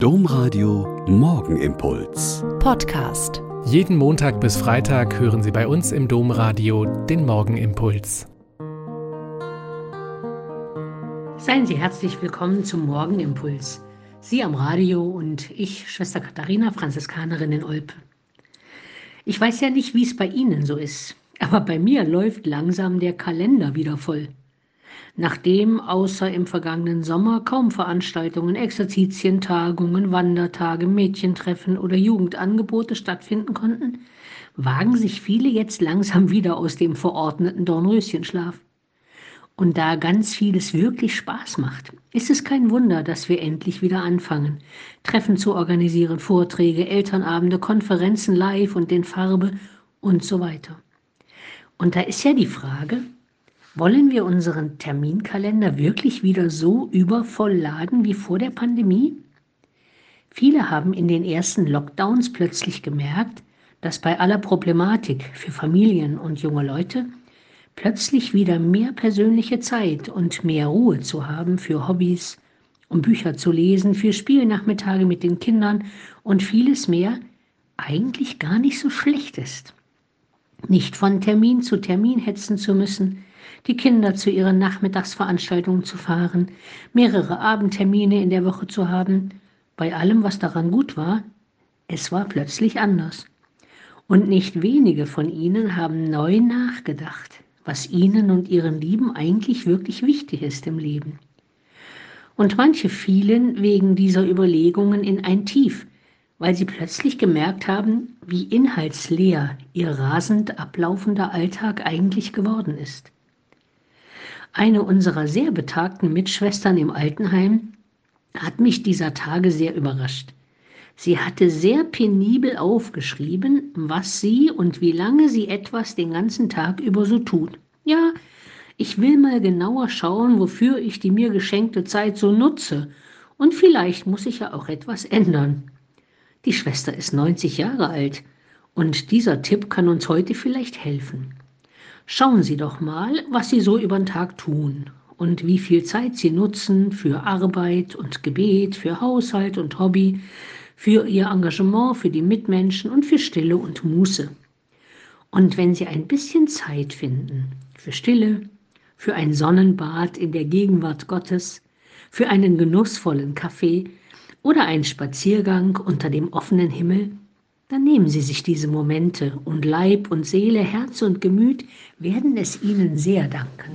Domradio Morgenimpuls. Podcast. Jeden Montag bis Freitag hören Sie bei uns im Domradio den Morgenimpuls. Seien Sie herzlich willkommen zum Morgenimpuls. Sie am Radio und ich, Schwester Katharina, Franziskanerin in Olpe. Ich weiß ja nicht, wie es bei Ihnen so ist, aber bei mir läuft langsam der Kalender wieder voll. Nachdem außer im vergangenen Sommer kaum Veranstaltungen, Exerzitien, Tagungen, Wandertage, Mädchentreffen oder Jugendangebote stattfinden konnten, wagen sich viele jetzt langsam wieder aus dem verordneten Dornröschenschlaf. Und da ganz vieles wirklich Spaß macht, ist es kein Wunder, dass wir endlich wieder anfangen, Treffen zu organisieren, Vorträge, Elternabende, Konferenzen live und in Farbe und so weiter. Und da ist ja die Frage, wollen wir unseren Terminkalender wirklich wieder so übervoll laden wie vor der Pandemie? Viele haben in den ersten Lockdowns plötzlich gemerkt, dass bei aller Problematik für Familien und junge Leute plötzlich wieder mehr persönliche Zeit und mehr Ruhe zu haben für Hobbys, um Bücher zu lesen, für Spielnachmittage mit den Kindern und vieles mehr eigentlich gar nicht so schlecht ist. Nicht von Termin zu Termin hetzen zu müssen, die Kinder zu ihren Nachmittagsveranstaltungen zu fahren, mehrere Abendtermine in der Woche zu haben. Bei allem, was daran gut war, es war plötzlich anders. Und nicht wenige von ihnen haben neu nachgedacht, was ihnen und ihren Lieben eigentlich wirklich wichtig ist im Leben. Und manche fielen wegen dieser Überlegungen in ein Tief, weil sie plötzlich gemerkt haben, wie inhaltsleer ihr rasend ablaufender Alltag eigentlich geworden ist. Eine unserer sehr betagten Mitschwestern im Altenheim hat mich dieser Tage sehr überrascht. Sie hatte sehr penibel aufgeschrieben, was sie und wie lange sie etwas den ganzen Tag über so tut. Ja, ich will mal genauer schauen, wofür ich die mir geschenkte Zeit so nutze. Und vielleicht muss ich ja auch etwas ändern. Die Schwester ist 90 Jahre alt und dieser Tipp kann uns heute vielleicht helfen. Schauen Sie doch mal, was Sie so über den Tag tun und wie viel Zeit Sie nutzen für Arbeit und Gebet, für Haushalt und Hobby, für Ihr Engagement, für die Mitmenschen und für Stille und Muße. Und wenn Sie ein bisschen Zeit finden für Stille, für ein Sonnenbad in der Gegenwart Gottes, für einen genussvollen Kaffee oder einen Spaziergang unter dem offenen Himmel, dann nehmen Sie sich diese Momente und Leib und Seele, Herz und Gemüt werden es Ihnen sehr danken.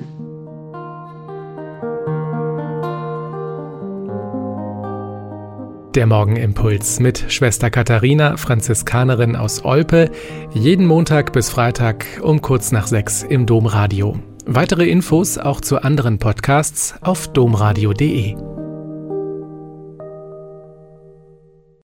Der Morgenimpuls mit Schwester Katharina, Franziskanerin aus Olpe, jeden Montag bis Freitag um kurz nach sechs im Domradio. Weitere Infos auch zu anderen Podcasts auf domradio.de.